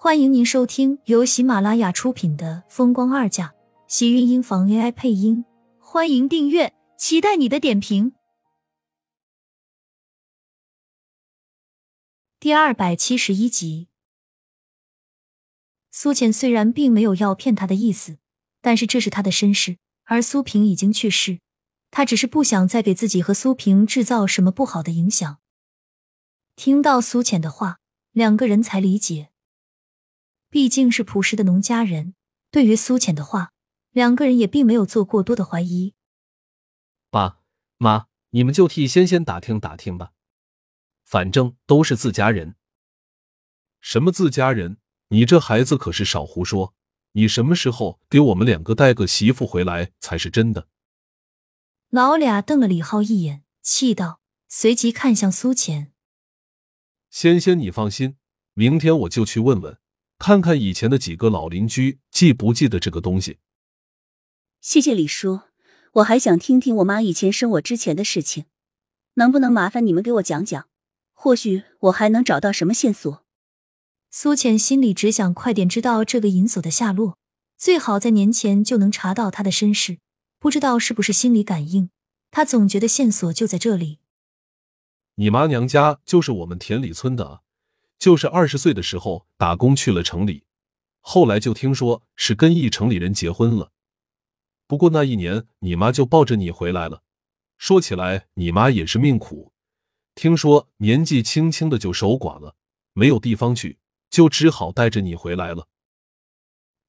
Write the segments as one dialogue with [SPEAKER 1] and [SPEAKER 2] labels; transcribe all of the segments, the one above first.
[SPEAKER 1] 欢迎您收听由喜马拉雅出品的《风光二嫁》，喜运音房 AI 配音。欢迎订阅，期待你的点评。第二百七十一集，苏浅虽然并没有要骗他的意思，但是这是他的身世，而苏平已经去世，他只是不想再给自己和苏平制造什么不好的影响。听到苏浅的话，两个人才理解。毕竟是朴实的农家人，对于苏浅的话，两个人也并没有做过多的怀疑。
[SPEAKER 2] 爸妈，你们就替仙仙打听打听吧，反正都是自家人。
[SPEAKER 3] 什么自家人？你这孩子可是少胡说！你什么时候给我们两个带个媳妇回来才是真的？
[SPEAKER 1] 老俩瞪了李浩一眼，气道，随即看向苏浅。
[SPEAKER 3] 仙仙，你放心，明天我就去问问，看看以前的几个老邻居记不记得这个东西。
[SPEAKER 4] 谢谢李叔，我还想听听我妈以前生我之前的事情，能不能麻烦你们给我讲讲？或许我还能找到什么线索。
[SPEAKER 1] 苏浅心里只想快点知道这个银锁的下落，最好在年前就能查到他的身世。不知道是不是心理感应，他总觉得线索就在这里。
[SPEAKER 3] 你妈娘家就是我们田里村的，就是二十岁的时候打工去了城里，后来就听说是跟一城里人结婚了。不过那一年你妈就抱着你回来了。说起来，你妈也是命苦，听说年纪轻轻的就守寡了，没有地方去，就只好带着你回来了。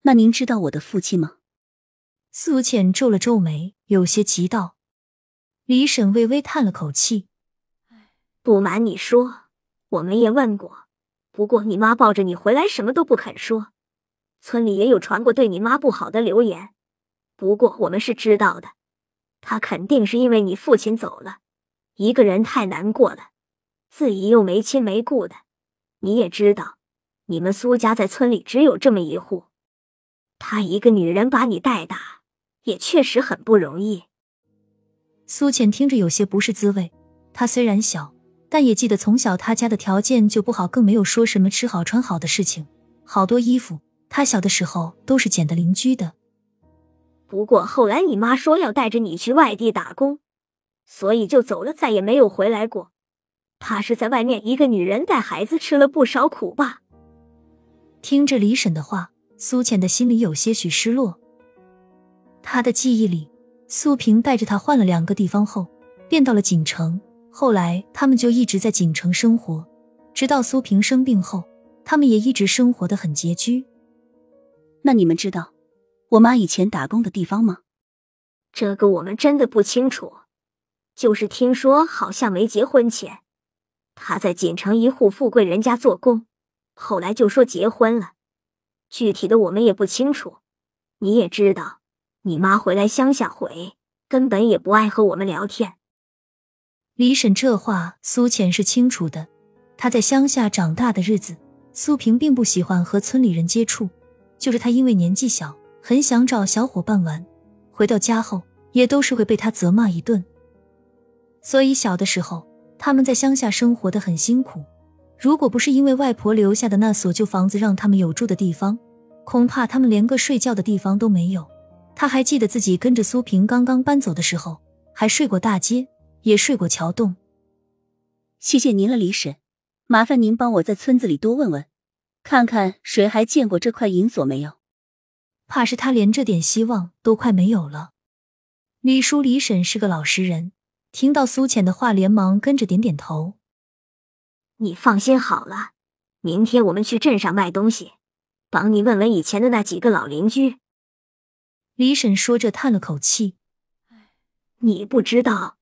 [SPEAKER 4] 那您知道我的父亲吗？
[SPEAKER 1] 苏浅皱了皱眉，有些急道。李婶微微叹了口气。
[SPEAKER 5] 不瞒你说，我们也问过，不过你妈抱着你回来，什么都不肯说。村里也有传过对你妈不好的流言，不过我们是知道的，她肯定是因为你父亲走了，一个人太难过了，自己又没亲没故的。你也知道，你们苏家在村里只有这么一户，她一个女人把你带大，也确实很不容易。
[SPEAKER 1] 苏浅听着有些不是滋味，她虽然小。但也记得从小他家的条件就不好，更没有说什么吃好穿好的事情。好多衣服，他小的时候都是捡的邻居的。
[SPEAKER 5] 不过后来你妈说要带着你去外地打工，所以就走了，再也没有回来过。怕是在外面一个女人带孩子，吃了不少苦吧？
[SPEAKER 1] 听着李婶的话，苏浅的心里有些许失落。她的记忆里，苏平带着她换了两个地方后，便到了锦城。后来，他们就一直在锦城生活，直到苏萍生病后，他们也一直生活的很拮据。
[SPEAKER 4] 那你们知道我妈以前打工的地方吗？
[SPEAKER 5] 这个我们真的不清楚，就是听说好像没结婚前，她在锦城一户富贵人家做工，后来就说结婚了，具体的我们也不清楚。你也知道，你妈回来乡下回，根本也不爱和我们聊天。
[SPEAKER 1] 李婶这话，苏浅是清楚的。她在乡下长大的日子，苏萍并不喜欢和村里人接触。就是他因为年纪小，很想找小伙伴玩，回到家后也都是会被他责骂一顿。所以小的时候，他们在乡下生活的很辛苦。如果不是因为外婆留下的那所旧房子让他们有住的地方，恐怕他们连个睡觉的地方都没有。他还记得自己跟着苏萍刚刚搬走的时候，还睡过大街。也睡过桥洞。
[SPEAKER 4] 谢谢您了，李婶。麻烦您帮我在村子里多问问，看看谁还见过这块银锁没有。
[SPEAKER 1] 怕是他连这点希望都快没有了。李叔、李婶是个老实人，听到苏浅的话，连忙跟着点点头。
[SPEAKER 5] 你放心好了，明天我们去镇上卖东西，帮你问问以前的那几个老邻居。
[SPEAKER 1] 李婶说着，叹了口气：“
[SPEAKER 5] 你不知道。”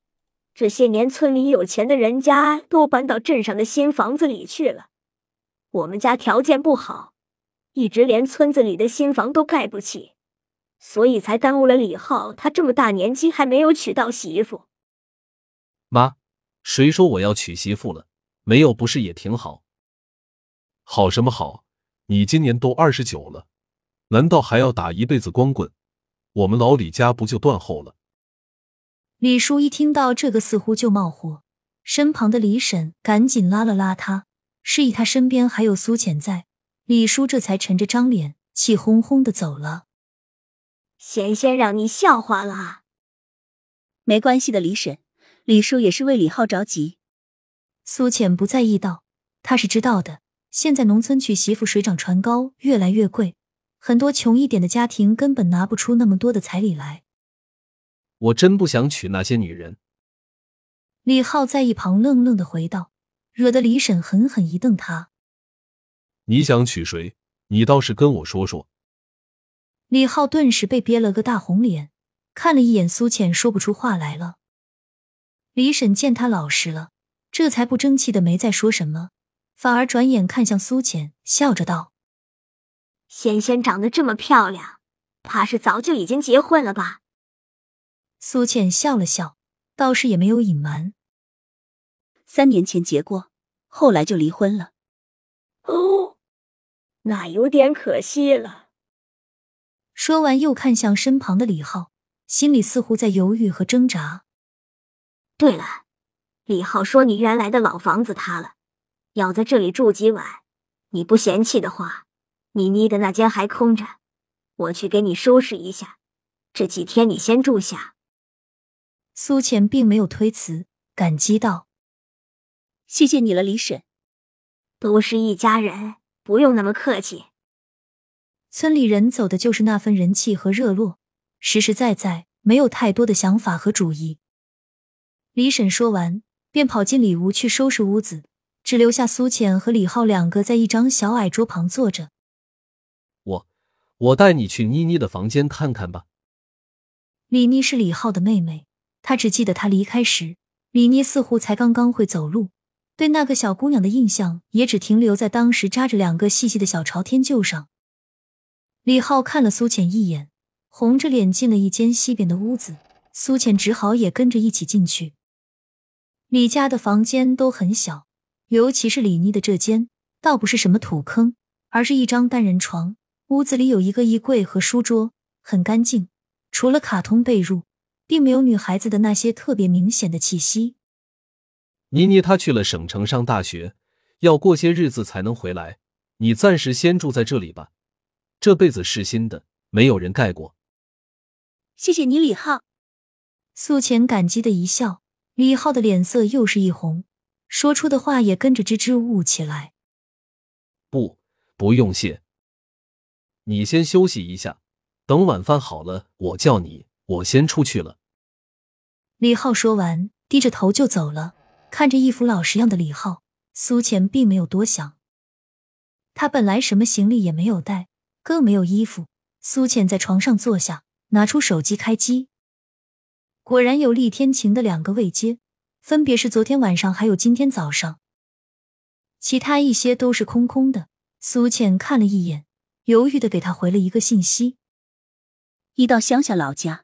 [SPEAKER 5] 这些年，村里有钱的人家都搬到镇上的新房子里去了。我们家条件不好，一直连村子里的新房都盖不起，所以才耽误了李浩。他这么大年纪还没有娶到媳妇。
[SPEAKER 2] 妈，谁说我要娶媳妇了？没有不是也挺好？
[SPEAKER 3] 好什么好？你今年都二十九了，难道还要打一辈子光棍？我们老李家不就断后了？
[SPEAKER 1] 李叔一听到这个，似乎就冒火，身旁的李婶赶紧拉了拉他，示意他身边还有苏浅在，李叔这才沉着张脸，气哄哄的走了。
[SPEAKER 5] 贤贤让你笑话了，
[SPEAKER 4] 没关系的，李婶，李叔也是为李浩着急。
[SPEAKER 1] 苏浅不在意道，他是知道的。现在农村娶媳妇水涨船高，越来越贵，很多穷一点的家庭根本拿不出那么多的彩礼来。
[SPEAKER 2] 我真不想娶那些女人。
[SPEAKER 1] 李浩在一旁愣愣的回道，惹得李婶狠狠一瞪他。
[SPEAKER 3] 你想娶谁？你倒是跟我说说。
[SPEAKER 1] 李浩顿时被憋了个大红脸，看了一眼苏浅，说不出话来了。李婶见他老实了，这才不争气的没再说什么，反而转眼看向苏浅，笑着道：“
[SPEAKER 5] 仙仙长得这么漂亮，怕是早就已经结婚了吧？”
[SPEAKER 1] 苏倩笑了笑，倒是也没有隐瞒。
[SPEAKER 4] 三年前结过，后来就离婚了。
[SPEAKER 5] 哦，那有点可惜了。
[SPEAKER 1] 说完，又看向身旁的李浩，心里似乎在犹豫和挣扎。
[SPEAKER 5] 对了，李浩说你原来的老房子塌了，要在这里住几晚。你不嫌弃的话，你妮的那间还空着，我去给你收拾一下。这几天你先住下。
[SPEAKER 1] 苏浅并没有推辞，感激道：“
[SPEAKER 4] 谢谢你了，李婶。
[SPEAKER 5] 都是一家人，不用那么客气。”
[SPEAKER 1] 村里人走的就是那份人气和热络，实实在在没有太多的想法和主意。李婶说完，便跑进里屋去收拾屋子，只留下苏浅和李浩两个在一张小矮桌旁坐着。
[SPEAKER 2] 我，我带你去妮妮的房间看看吧。
[SPEAKER 1] 李妮是李浩的妹妹，他只记得他离开时，李妮似乎才刚刚会走路，对那个小姑娘的印象也只停留在当时扎着两个细细的小朝天臼上。李浩看了苏浅一眼，红着脸进了一间西边的屋子。苏浅只好也跟着一起进去。李家的房间都很小，尤其是李妮的这间，倒不是什么土坑，而是一张单人床。屋子里有一个衣柜和书桌，很干净，除了卡通被褥，并没有女孩子的那些特别明显的气息。
[SPEAKER 2] 妮妮她去了省城上大学，要过些日子才能回来，你暂时先住在这里吧。这辈子是新的，没有人盖过。
[SPEAKER 4] 谢谢你，李浩。
[SPEAKER 1] 素浅感激的一笑，李浩的脸色又是一红，说出的话也跟着支支吾吾起来。
[SPEAKER 2] 不，不用谢。你先休息一下，等晚饭好了，我叫你。我先出去了。
[SPEAKER 1] 李浩说完，低着头就走了。看着一副老实样的李浩，苏浅并没有多想。他本来什么行李也没有带。更没有衣服。苏浅在床上坐下，拿出手机开机，果然有厉天晴的两个未接，分别是昨天晚上还有今天早上。其他一些都是空空的。苏浅看了一眼，犹豫的给他回了一个信息：
[SPEAKER 4] 一到乡下老家，